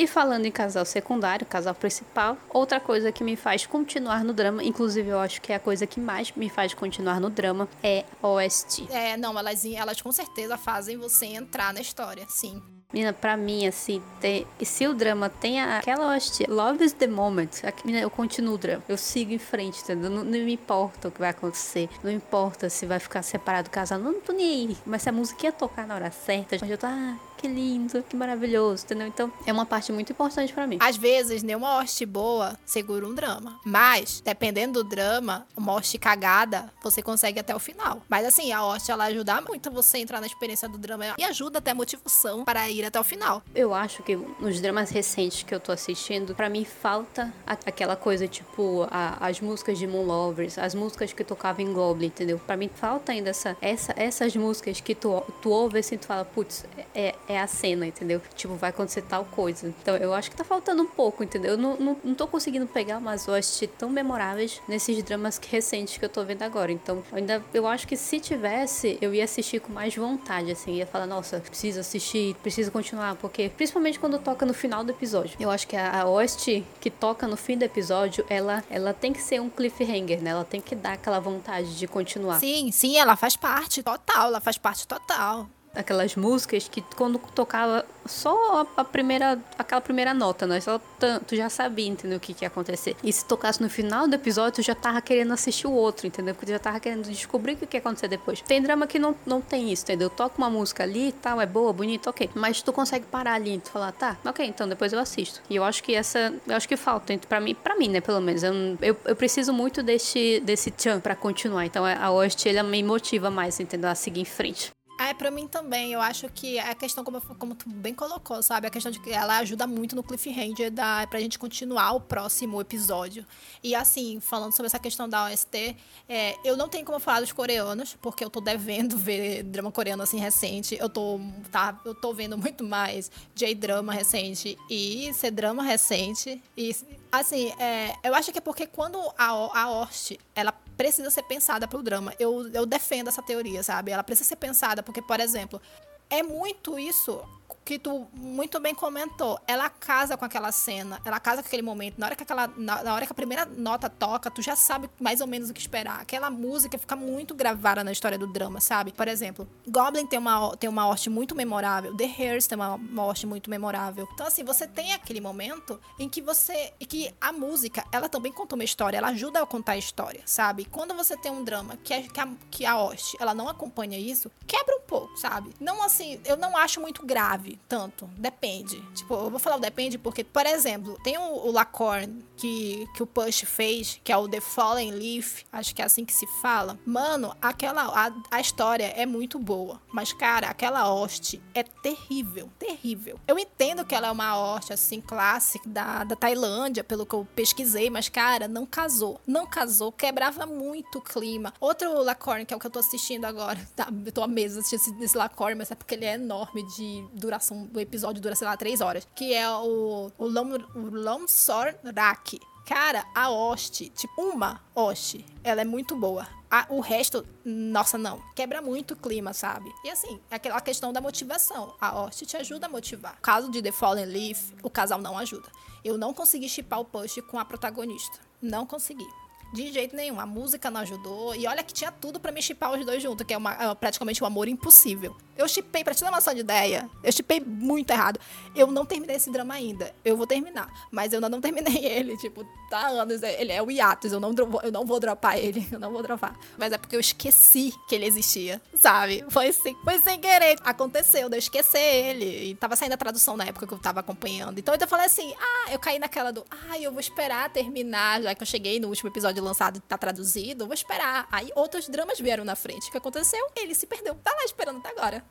B: E falando em casal secundário, casal principal, outra coisa que me faz continuar no drama, inclusive eu acho que é a coisa que mais me faz continuar no drama, é OST.
A: É, não, elas, elas com certeza fazem você entrar na história, sim.
B: Menina, pra mim, assim, tem, se o drama tem aquela hostia, Love is the moment, menina, eu continuo o drama. Eu sigo em frente, entendeu? Não, não, me importa o que vai acontecer. Não importa se vai ficar separado do casal. Não, não tô nem aí. Mas se a música ia tocar na hora certa, eu tô, ah, que lindo, que maravilhoso, entendeu? Então, é uma parte muito importante para mim.
A: Às vezes, nenhuma host boa segura um drama. Mas, dependendo do drama, uma host cagada, você consegue até o final. Mas assim, a host, ela ajuda muito você a entrar na experiência do drama e ajuda até a motivação para ir até o final.
B: Eu acho que nos dramas recentes que eu tô assistindo, para mim falta aquela coisa, tipo, a, as músicas de Moon Lovers, as músicas que tocavam em Goblin, entendeu? Para mim falta ainda essa, essa, essas músicas que tu, tu ouve assim, tu fala, putz, é, é a cena, entendeu? Tipo, vai acontecer tal coisa. Então eu acho que tá faltando um pouco, entendeu? Eu não, não, não tô conseguindo pegar umas hosts tão memoráveis nesses dramas recentes que eu tô vendo agora. Então, ainda eu acho que se tivesse, eu ia assistir com mais vontade, assim, ia falar, nossa, preciso assistir, preciso continuar, porque principalmente quando toca no final do episódio. Eu acho que a, a host que toca no fim do episódio, ela, ela tem que ser um cliffhanger, né? Ela tem que dar aquela vontade de continuar.
A: Sim, sim, ela faz parte total, ela faz parte total
B: aquelas músicas que quando tocava só a, primeira aquela primeira nota, né? Só tu já sabia, entendeu o que, que ia acontecer. E se tocasse no final do episódio, tu já tava querendo assistir o outro, entendeu? Porque tu já tava querendo descobrir o que, ia acontecer depois. Tem drama que não, não tem isso, entendeu? Toca uma música ali e tal, é boa, bonita, ok. Mas tu consegue parar ali e tu falar, tá, ok, então depois eu assisto. E eu acho que essa, eu acho que falta, para mim, para mim, né, pelo menos. Eu, eu, eu, preciso muito desse, desse tchan pra continuar. Então a Host, ele me motiva mais, entendeu? A seguir em frente.
A: É pra mim também. Eu acho que a questão, como, como tu bem colocou, sabe? A questão de que ela ajuda muito no cliffhanger da, pra gente continuar o próximo episódio. E assim, falando sobre essa questão da OST, é, eu não tenho como falar dos coreanos, porque eu tô devendo (laughs) ver drama coreano assim recente. Eu tô, tá, eu tô vendo muito mais J-drama recente e C-drama recente. E assim, é, eu acho que é porque quando a, a ela precisa ser pensada para o drama. Eu, eu defendo essa teoria, sabe? Ela precisa ser pensada, porque, por exemplo, é muito isso que tu muito bem comentou. Ela casa com aquela cena, ela casa com aquele momento. Na hora que, aquela, na, na, hora que a primeira nota toca, tu já sabe mais ou menos o que esperar. Aquela música fica muito gravada na história do drama, sabe? Por exemplo, Goblin tem uma, tem uma hoste muito memorável, The Hairs tem uma, uma hoste muito memorável. Então, assim, você tem aquele momento em que você. em que a música, ela também conta uma história, ela ajuda a contar a história, sabe? Quando você tem um drama que, é, que, a, que a hoste, ela não acompanha isso, quebra um pouco, sabe? Não assim, eu não acho muito grave tanto. Depende. Tipo, eu vou falar o depende porque, por exemplo, tem o, o Lacorn que, que o Push fez, que é o The Fallen Leaf, acho que é assim que se fala. Mano, aquela a, a história é muito boa, mas cara, aquela hoste é terrível, terrível. Eu entendo que ela é uma hoste assim clássica da, da Tailândia, pelo que eu pesquisei, mas cara, não casou. Não casou, quebrava muito o clima. Outro Lacorn, que é o que eu tô assistindo agora, (laughs) tá, eu tô a mesa assistindo esse, Lacorn, mas é porque ele é enorme de duração o episódio dura, sei lá, três horas. Que é o, o, Lom, o Lomsor Rak. Cara, a hoste, tipo, uma hoste, ela é muito boa. A, o resto, nossa, não. Quebra muito o clima, sabe? E assim, é aquela questão da motivação. A hoste te ajuda a motivar. No caso de The Fallen Leaf, o casal não ajuda. Eu não consegui chipar o Push com a protagonista. Não consegui. De jeito nenhum. A música não ajudou. E olha que tinha tudo para me chipar os dois juntos, que é uma, é praticamente um amor impossível. Eu chipei, pra te dar uma noção de ideia, eu chipei muito errado. Eu não terminei esse drama ainda. Eu vou terminar. Mas eu ainda não terminei (laughs) ele. Tipo, tá anos. Ele é o hiatus. Eu não, eu não vou dropar ele. Eu não vou dropar. Mas é porque eu esqueci que ele existia. Sabe? Foi, assim, foi sem querer. Aconteceu, de eu esquecer ele. E tava saindo a tradução na época que eu tava acompanhando. Então eu falei assim: ah, eu caí naquela do. Ah, eu vou esperar terminar, já que eu cheguei no último episódio lançado e tá traduzido. Vou esperar. Aí outros dramas vieram na frente. O que aconteceu? Ele se perdeu. Tá lá esperando até agora.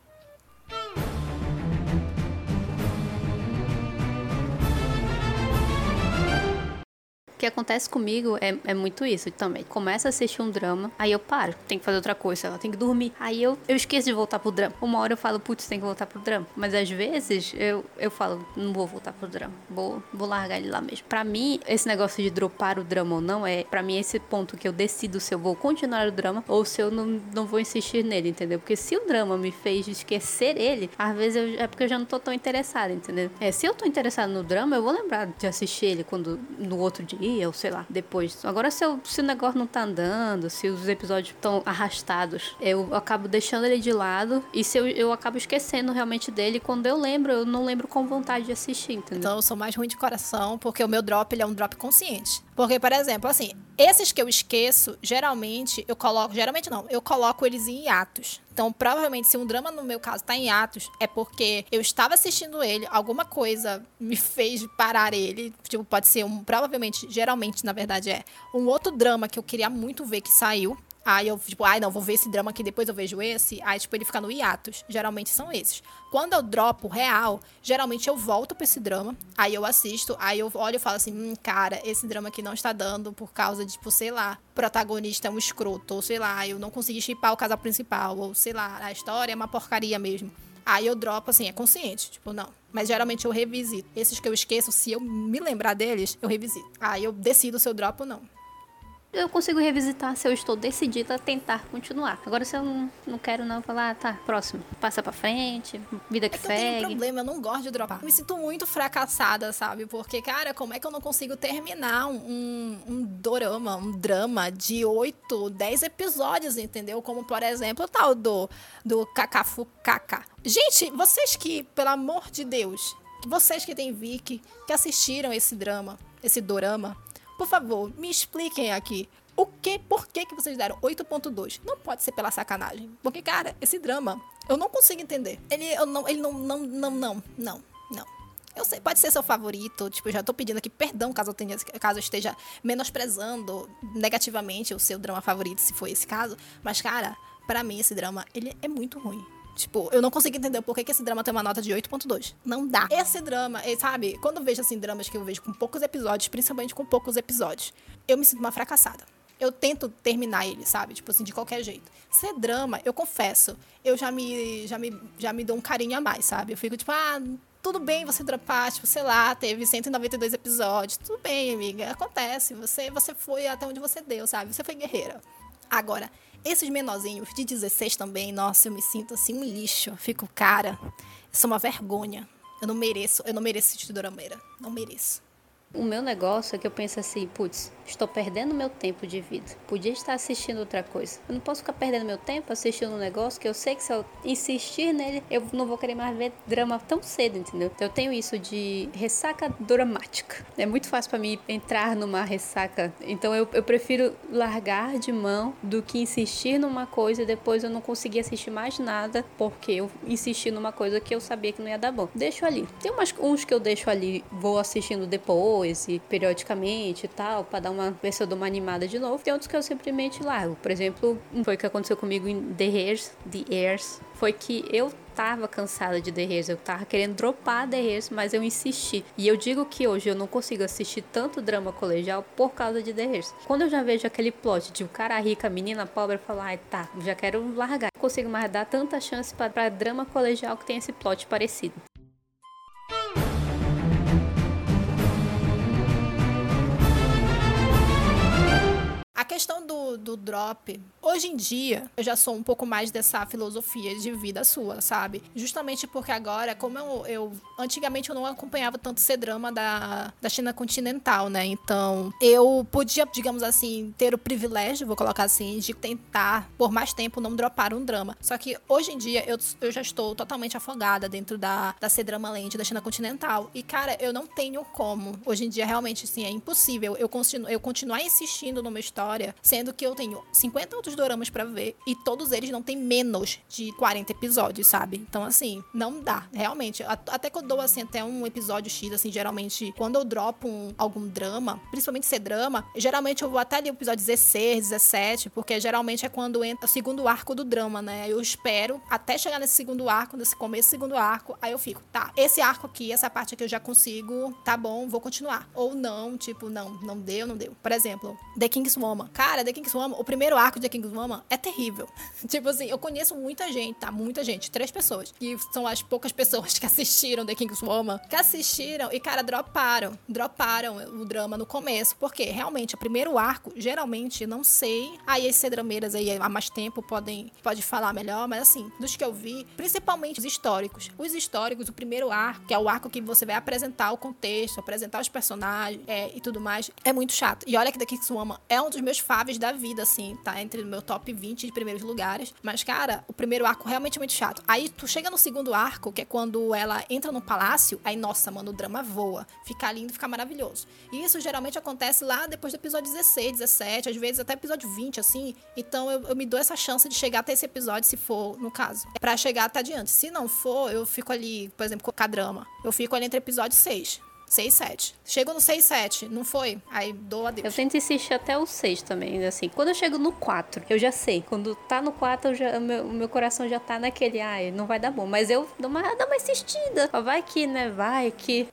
B: Que acontece comigo é, é muito isso também. Começa a assistir um drama, aí eu paro, tem que fazer outra coisa, ela tem que dormir. Aí eu, eu esqueço de voltar pro drama. Uma hora eu falo, putz, tem que voltar pro drama. Mas às vezes eu, eu falo, não vou voltar pro drama. Vou, vou largar ele lá mesmo. Pra mim, esse negócio de dropar o drama ou não é, pra mim, esse ponto que eu decido se eu vou continuar o drama ou se eu não, não vou insistir nele, entendeu? Porque se o drama me fez esquecer ele, às vezes eu, é porque eu já não tô tão interessada, entendeu? É, se eu tô interessada no drama, eu vou lembrar de assistir ele quando no outro dia ou sei lá, depois. Agora, se, eu, se o negócio não tá andando, se os episódios estão arrastados, eu acabo deixando ele de lado e se eu, eu acabo esquecendo realmente dele. Quando eu lembro, eu não lembro com vontade de assistir, entendeu?
A: Então, eu sou mais ruim de coração porque o meu drop ele é um drop consciente. Porque, por exemplo, assim, esses que eu esqueço, geralmente eu coloco. Geralmente não, eu coloco eles em hiatos. Então, provavelmente, se um drama, no meu caso, tá em atos, é porque eu estava assistindo ele, alguma coisa me fez parar ele. Tipo, pode ser um. Provavelmente, geralmente, na verdade, é um outro drama que eu queria muito ver que saiu. Aí eu, tipo, ai, não, vou ver esse drama aqui, depois eu vejo esse. Aí, tipo, ele fica no hiatus. Geralmente são esses. Quando eu dropo real, geralmente eu volto pra esse drama. Aí eu assisto, aí eu olho e falo assim, hum, cara, esse drama aqui não está dando por causa de, tipo, sei lá, protagonista é um escroto, ou sei lá, eu não consegui chipar o casal principal, ou sei lá, a história é uma porcaria mesmo. Aí eu dropo, assim, é consciente, tipo, não. Mas geralmente eu revisito. Esses que eu esqueço, se eu me lembrar deles, eu revisito. Aí eu decido se eu dropo ou não
B: eu consigo revisitar se eu estou decidida a tentar continuar. Agora, se eu não, não quero não falar, ah, tá, próximo. Passa pra frente, vida que, é que segue. Eu
A: tenho um problema, eu não gosto de dropar. Eu me sinto muito fracassada, sabe? Porque, cara, como é que eu não consigo terminar um, um, um dorama, um drama de 8, 10 episódios, entendeu? Como, por exemplo, o tal do, do Kakafu Kaka. Gente, vocês que, pelo amor de Deus, vocês que têm Viki, que assistiram esse drama, esse dorama, por favor, me expliquem aqui. O que, por que, que vocês deram 8.2? Não pode ser pela sacanagem. Porque, cara, esse drama, eu não consigo entender. Ele, eu não, ele não, não, não, não, não, não. Eu sei, pode ser seu favorito. Tipo, eu já tô pedindo aqui perdão caso eu, tenha, caso eu esteja menosprezando negativamente o seu drama favorito, se for esse caso. Mas, cara, para mim esse drama, ele é muito ruim. Tipo, eu não consigo entender por que, que esse drama tem uma nota de 8.2. Não dá. Esse drama, sabe? Quando eu vejo, assim, dramas que eu vejo com poucos episódios, principalmente com poucos episódios, eu me sinto uma fracassada. Eu tento terminar ele, sabe? Tipo assim, de qualquer jeito. Ser drama, eu confesso, eu já me, já me, já me dou um carinho a mais, sabe? Eu fico tipo, ah, tudo bem você dropar, tipo, sei lá, teve 192 episódios. Tudo bem, amiga, acontece. Você, você foi até onde você deu, sabe? Você foi guerreira. Agora, esses menorzinhos de 16 também, nossa, eu me sinto assim um lixo. Fico, cara, isso é uma vergonha. Eu não mereço, eu não mereço assistir Dorameira. Não mereço.
B: O meu negócio é que eu penso assim, putz, estou perdendo meu tempo de vida. Podia estar assistindo outra coisa. Eu não posso ficar perdendo meu tempo assistindo um negócio que eu sei que se eu insistir nele, eu não vou querer mais ver drama tão cedo, entendeu? Então eu tenho isso de ressaca dramática. É muito fácil para mim entrar numa ressaca. Então eu, eu prefiro largar de mão do que insistir numa coisa e depois eu não conseguir assistir mais nada porque eu insisti numa coisa que eu sabia que não ia dar bom. Deixo ali. Tem umas, uns que eu deixo ali, vou assistindo depois e periodicamente e tal, para dar uma se eu dou uma animada de novo. Tem outros que eu simplesmente largo. Por exemplo, foi o que aconteceu comigo em The Hairs, The Airs, foi que eu tava cansada de The Hairs, eu tava querendo dropar The Hairs, mas eu insisti. E eu digo que hoje eu não consigo assistir tanto drama colegial por causa de The Hairs. Quando eu já vejo aquele plot de um cara rico, a menina pobre, eu falo, ai tá, já quero largar. Não consigo mais dar tanta chance para drama colegial que tem esse plot parecido.
A: A questão do, do drop, hoje em dia, eu já sou um pouco mais dessa filosofia de vida sua, sabe? Justamente porque agora, como eu, eu antigamente eu não acompanhava tanto esse drama da, da China continental, né? Então, eu podia, digamos assim, ter o privilégio, vou colocar assim, de tentar por mais tempo não dropar um drama. Só que hoje em dia eu, eu já estou totalmente afogada dentro da, da C-Drama Land, da China continental. E, cara, eu não tenho como. Hoje em dia, realmente, assim, é impossível eu, continuo, eu continuar insistindo numa história história, sendo que eu tenho 50 outros doramas para ver e todos eles não tem menos de 40 episódios, sabe? Então, assim, não dá, realmente. Até que eu dou, assim, até um episódio X, assim, geralmente, quando eu dropo um, algum drama, principalmente ser drama, geralmente eu vou até ali o episódio 16, 17, porque geralmente é quando entra o segundo arco do drama, né? Eu espero até chegar nesse segundo arco, nesse começo do segundo arco, aí eu fico, tá, esse arco aqui, essa parte aqui eu já consigo, tá bom, vou continuar. Ou não, tipo, não, não deu, não deu. Por exemplo, The King's Woman Woman. Cara, The King's Woman, o primeiro arco de The King's Woman é terrível. (laughs) tipo assim, eu conheço muita gente, tá? Muita gente, três pessoas. Que são as poucas pessoas que assistiram The King's Woman, que assistiram e, cara, droparam. Droparam o drama no começo. Porque, realmente, o primeiro arco, geralmente, não sei. Aí as cedrameiras aí há mais tempo podem pode falar melhor, mas assim, dos que eu vi, principalmente os históricos. Os históricos, o primeiro arco, que é o arco que você vai apresentar o contexto, apresentar os personagens é, e tudo mais, é muito chato. E olha que The King's Woman é um dos meus meus faves da vida, assim, tá? Entre o meu top 20 de primeiros lugares. Mas, cara, o primeiro arco realmente é muito chato. Aí tu chega no segundo arco, que é quando ela entra no palácio, aí, nossa, mano, o drama voa. Fica lindo, fica maravilhoso. E isso geralmente acontece lá depois do episódio 16, 17, às vezes até episódio 20, assim. Então eu, eu me dou essa chance de chegar até esse episódio, se for, no caso. Pra chegar até adiante. Se não for, eu fico ali, por exemplo, com a drama. Eu fico ali entre episódio 6. 6, 7. Chego no 6, 7, não foi? Aí dou adeus.
B: Eu tento insistir até o 6 também, assim. Quando eu chego no 4, eu já sei. Quando tá no 4, o meu, meu coração já tá naquele, ai, não vai dar bom. Mas eu dou uma, dou uma insistida. Vai que, né? Vai que.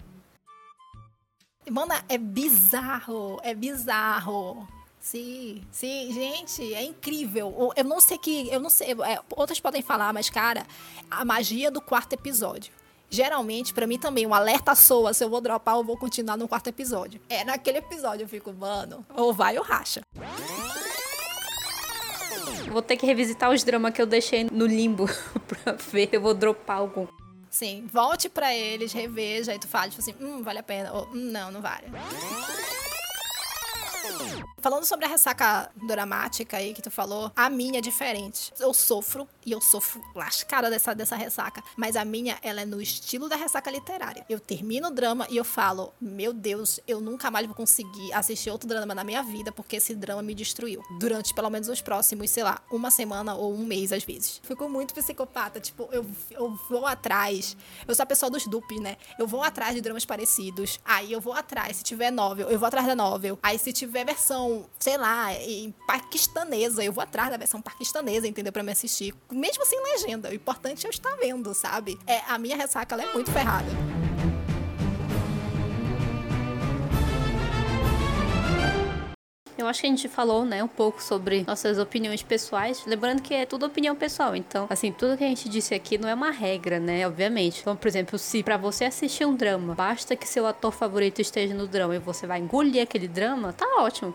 A: Mano, é bizarro. É bizarro. Sim, sim, gente, é incrível. Eu não sei que. Eu não sei. É, outras podem falar, mas, cara, a magia do quarto episódio. Geralmente, para mim também, um alerta soa se eu vou dropar ou vou continuar no quarto episódio. É naquele episódio eu fico, mano, ou vai ou racha.
B: Vou ter que revisitar os dramas que eu deixei no limbo (laughs) pra ver, eu vou dropar algum.
A: Sim, volte para eles, reveja, aí tu fala, tipo assim, hum, vale a pena, ou hum, não, não vale. Falando sobre a ressaca dramática aí que tu falou, a minha é diferente. Eu sofro e eu sofro lascada dessa, dessa ressaca. Mas a minha, ela é no estilo da ressaca literária. Eu termino o drama e eu falo: Meu Deus, eu nunca mais vou conseguir assistir outro drama na minha vida porque esse drama me destruiu. Durante pelo menos os próximos, sei lá, uma semana ou um mês às vezes. Fico muito psicopata. Tipo, eu, eu vou atrás. Eu sou a pessoa dos dupes, né? Eu vou atrás de dramas parecidos. Aí eu vou atrás. Se tiver novel, eu vou atrás da novel. Aí se tiver versão, sei lá, em paquistanesa, eu vou atrás da versão paquistanesa, entendeu? Pra me assistir mesmo sem legenda. O importante é eu estar vendo, sabe? É, a minha ressaca ela é muito ferrada.
B: Eu acho que a gente falou, né, um pouco sobre nossas opiniões pessoais. Lembrando que é tudo opinião pessoal. Então, assim, tudo que a gente disse aqui não é uma regra, né, obviamente. Então, por exemplo, se para você assistir um drama, basta que seu ator favorito esteja no drama e você vai engolir aquele drama, tá ótimo.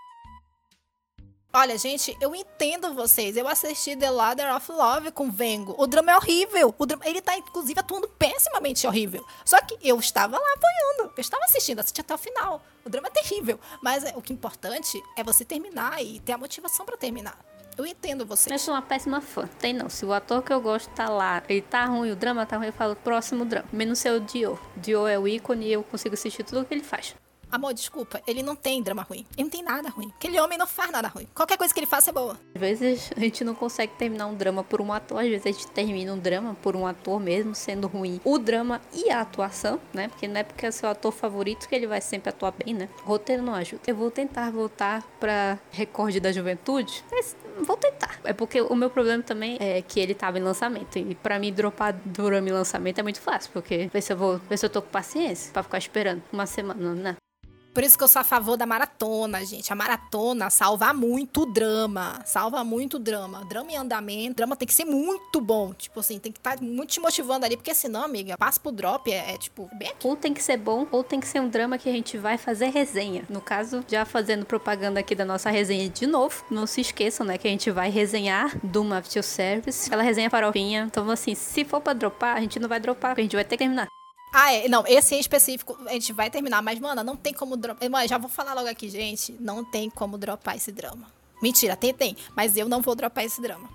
A: Olha, gente, eu entendo vocês. Eu assisti The Ladder of Love com Vengo. O drama é horrível. O drama, ele tá, inclusive, atuando pessimamente horrível. Só que eu estava lá apoiando. Eu estava assistindo, assisti até o final. O drama é terrível. Mas é, o que é importante é você terminar e ter a motivação para terminar. Eu entendo você.
B: Eu sou uma péssima fã. Tem não. Se o ator que eu gosto tá lá, ele tá ruim, o drama tá ruim, eu falo próximo drama. Menos ser o Dio. Dio é o ícone e eu consigo assistir tudo o que ele faz.
A: Amor, desculpa, ele não tem drama ruim. Ele não tem nada ruim. Aquele homem não faz nada ruim. Qualquer coisa que ele faça é boa.
B: Às vezes a gente não consegue terminar um drama por um ator, às vezes a gente termina um drama por um ator mesmo sendo ruim. O drama e a atuação, né? Porque não é porque é seu ator favorito que ele vai sempre atuar bem, né? Roteiro não ajuda. Eu vou tentar voltar pra recorde da juventude, mas vou tentar. É porque o meu problema também é que ele tava em lançamento. E pra mim, dropar drama em lançamento é muito fácil. Porque ver se eu vou, ver se eu tô com paciência pra ficar esperando uma semana, né?
A: Por isso que eu sou a favor da maratona, gente. A maratona salva muito drama. Salva muito drama. Drama em andamento. Drama tem que ser muito bom. Tipo assim, tem que estar tá muito te motivando ali. Porque senão, amiga, passa pro drop é, é tipo, bem aqui.
B: Ou tem que ser bom, ou tem que ser um drama que a gente vai fazer resenha. No caso, já fazendo propaganda aqui da nossa resenha de novo. Não se esqueçam, né, que a gente vai resenhar do Map Service. Aquela resenha farofinha. Então, assim, se for pra dropar, a gente não vai dropar, a gente vai ter que terminar.
A: Ah, é. Não, esse em específico a gente vai terminar, mas, mano, não tem como dropar. Mano, já vou falar logo aqui, gente. Não tem como dropar esse drama. Mentira, tem, tem. Mas eu não vou dropar esse drama.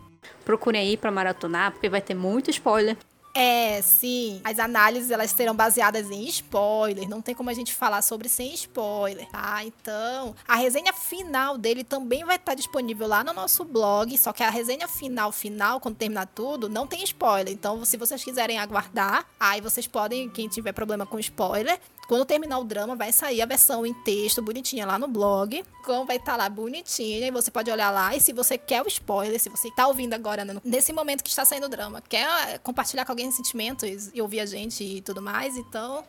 B: Procurem aí pra maratonar, porque vai ter muito spoiler.
A: É, sim. As análises elas serão baseadas em spoiler. Não tem como a gente falar sobre sem spoiler, tá? Então, a resenha final dele também vai estar disponível lá no nosso blog. Só que a resenha final, final, quando terminar tudo, não tem spoiler. Então, se vocês quiserem aguardar, aí vocês podem, quem tiver problema com spoiler, quando terminar o drama, vai sair a versão em texto bonitinha lá no blog. Como vai estar tá lá bonitinha e você pode olhar lá. E se você quer o spoiler, se você está ouvindo agora, né, nesse momento que está saindo o drama, quer eh, compartilhar com alguém sentimentos e ouvir a gente e tudo mais, então é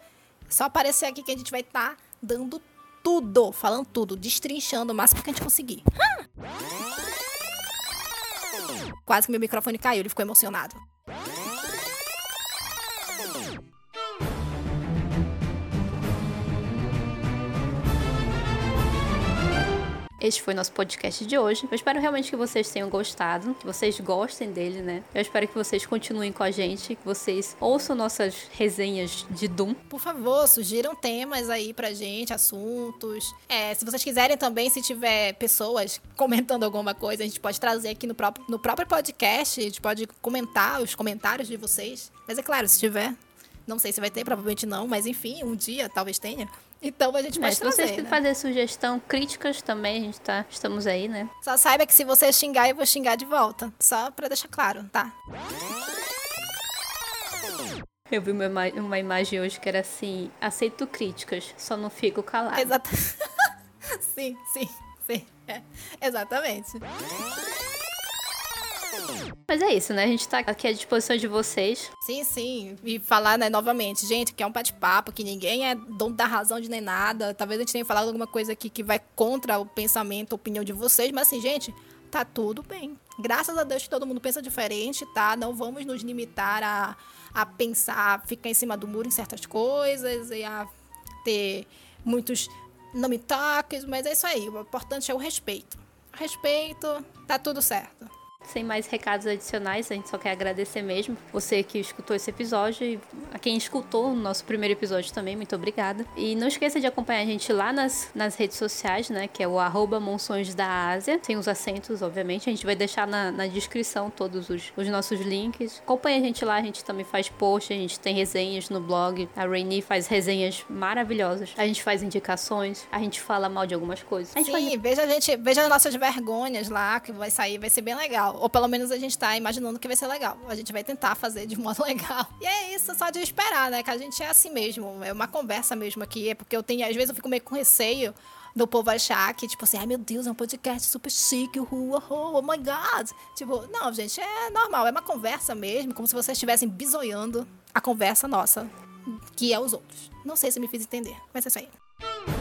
A: só aparecer aqui que a gente vai estar tá dando tudo, falando tudo, destrinchando o máximo que a gente conseguir. Quase que meu microfone caiu, ele ficou emocionado.
B: Este foi nosso podcast de hoje. Eu espero realmente que vocês tenham gostado, que vocês gostem dele, né? Eu espero que vocês continuem com a gente, que vocês ouçam nossas resenhas de Doom.
A: Por favor, sugiram temas aí pra gente, assuntos. É, se vocês quiserem também, se tiver pessoas comentando alguma coisa, a gente pode trazer aqui no próprio, no próprio podcast, a gente pode comentar os comentários de vocês. Mas é claro, se tiver, não sei se vai ter, provavelmente não, mas enfim, um dia talvez tenha. Então a gente pode
B: se
A: trazer.
B: vocês
A: né?
B: fazer sugestão, críticas também, a gente tá, estamos aí, né?
A: Só saiba que se você xingar, eu vou xingar de volta. Só pra deixar claro, tá?
B: Eu vi uma, ima- uma imagem hoje que era assim: aceito críticas, só não fico calado.
A: Exato. (laughs) sim, sim, sim. É, exatamente.
B: Mas é isso, né? A gente tá aqui à disposição de vocês.
A: Sim, sim. E falar, né, novamente, gente, que é um bate-papo, que ninguém é dono da razão de nem nada. Talvez a gente tenha falado alguma coisa aqui que vai contra o pensamento, a opinião de vocês, mas assim, gente, tá tudo bem. Graças a Deus que todo mundo pensa diferente, tá? Não vamos nos limitar a, a pensar, ficar em cima do muro em certas coisas e a ter muitos não me toques, mas é isso aí. O importante é o respeito. Respeito, tá tudo certo.
B: Sem mais recados adicionais, a gente só quer agradecer mesmo você que escutou esse episódio e a quem escutou o nosso primeiro episódio também, muito obrigada. E não esqueça de acompanhar a gente lá nas, nas redes sociais, né? Que é o arroba Monções da Ásia. Tem os acentos, obviamente. A gente vai deixar na, na descrição todos os, os nossos links. Acompanha a gente lá, a gente também faz post, a gente tem resenhas no blog. A Rainy faz resenhas maravilhosas. A gente faz indicações, a gente fala mal de algumas coisas. A gente faz
A: Sim, veja a gente, veja as nossas vergonhas lá, que vai sair, vai ser bem legal. Ou pelo menos a gente tá imaginando que vai ser legal. A gente vai tentar fazer de modo (laughs) legal. E é isso, só de esperar, né? Que a gente é assim mesmo. É uma conversa mesmo aqui. É porque eu tenho, às vezes eu fico meio com receio do povo achar que, tipo assim, ai meu Deus, é um podcast super chique, uhul, oh my god. Tipo, não, gente, é normal, é uma conversa mesmo, como se vocês estivessem bisoiando a conversa nossa, que é os outros. Não sei se me fiz entender, mas é isso aí.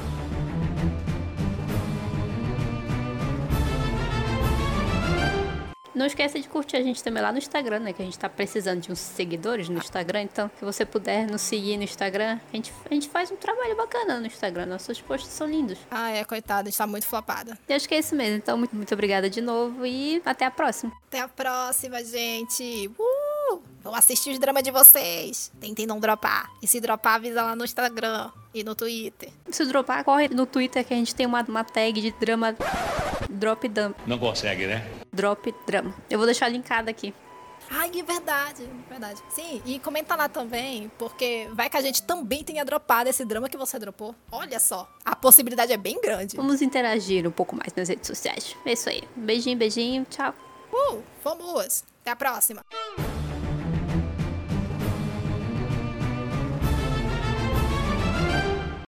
B: Não esqueça de curtir a gente também lá no Instagram, né? Que a gente tá precisando de uns seguidores no Instagram. Então, se você puder nos seguir no Instagram, a gente, a gente faz um trabalho bacana no Instagram. Nossos posts são lindos.
A: Ah, é, coitada, a gente tá muito flopada.
B: E acho que é isso mesmo. Então, muito, muito obrigada de novo e até a próxima.
A: Até a próxima, gente. Uh! Vão assistir os dramas de vocês. Tentem não dropar. E se dropar, avisa lá no Instagram e no Twitter.
B: Se dropar, corre no Twitter que a gente tem uma, uma tag de drama. Drop Dump.
D: Não consegue, né?
B: Drop Drama. Eu vou deixar linkado aqui.
A: Ai, é verdade, verdade. Sim, e comenta lá também, porque vai que a gente também tenha dropado esse drama que você dropou. Olha só, a possibilidade é bem grande.
B: Vamos interagir um pouco mais nas redes sociais. É isso aí. Beijinho, beijinho. Tchau.
A: Uh, fomos! Até a próxima!